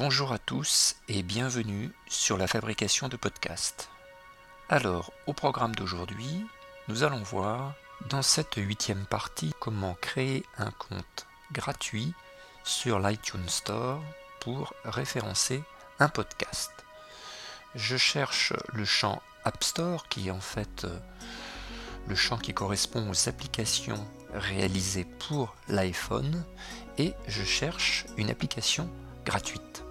Bonjour à tous et bienvenue sur la fabrication de podcasts. Alors, au programme d'aujourd'hui, nous allons voir dans cette huitième partie comment créer un compte gratuit sur l'iTunes Store pour référencer un podcast. Je cherche le champ App Store qui est en fait euh, le champ qui correspond aux applications réalisées pour l'iPhone et je cherche une application gratuite.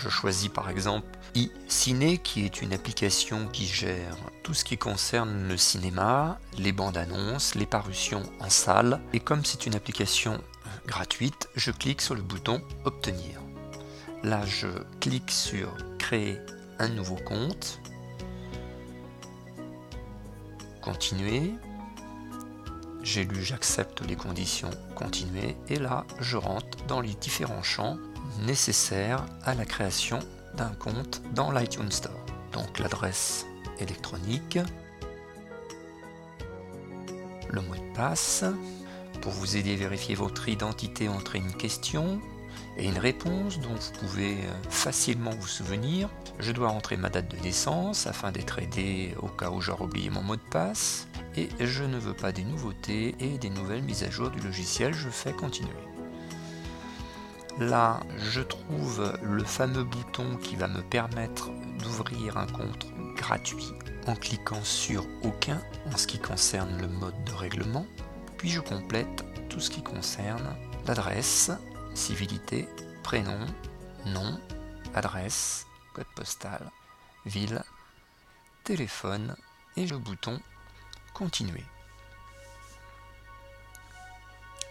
Je choisis par exemple iCiné qui est une application qui gère tout ce qui concerne le cinéma, les bandes annonces, les parutions en salle. Et comme c'est une application gratuite, je clique sur le bouton Obtenir. Là, je clique sur Créer un nouveau compte, Continuer, j'ai lu j'accepte les conditions continuer. Et là je rentre dans les différents champs nécessaires à la création d'un compte dans l'iTunes Store. Donc l'adresse électronique, le mot de passe, pour vous aider à vérifier votre identité, entrez une question et une réponse dont vous pouvez euh, facilement vous souvenir. Je dois entrer ma date de naissance afin d'être aidé au cas où j'aurais oublié mon mot de passe. Et je ne veux pas des nouveautés et des nouvelles mises à jour du logiciel, je fais continuer. Là, je trouve le fameux bouton qui va me permettre d'ouvrir un compte gratuit en cliquant sur aucun en ce qui concerne le mode de règlement. Puis je complète tout ce qui concerne l'adresse, civilité, prénom, nom, adresse, code postal, ville, téléphone et le bouton Continuer.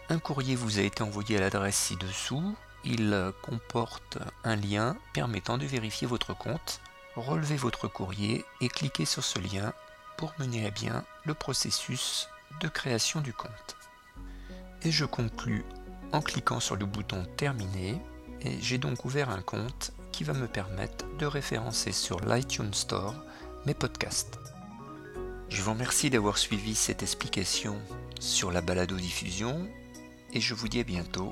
Un courrier vous a été envoyé à l'adresse ci-dessous. Il comporte un lien permettant de vérifier votre compte. Relevez votre courrier et cliquez sur ce lien pour mener à bien le processus de création du compte. Et je conclus en cliquant sur le bouton Terminer et j'ai donc ouvert un compte qui va me permettre de référencer sur l'iTunes Store mes podcasts. Je vous remercie d'avoir suivi cette explication sur la balado-diffusion et je vous dis à bientôt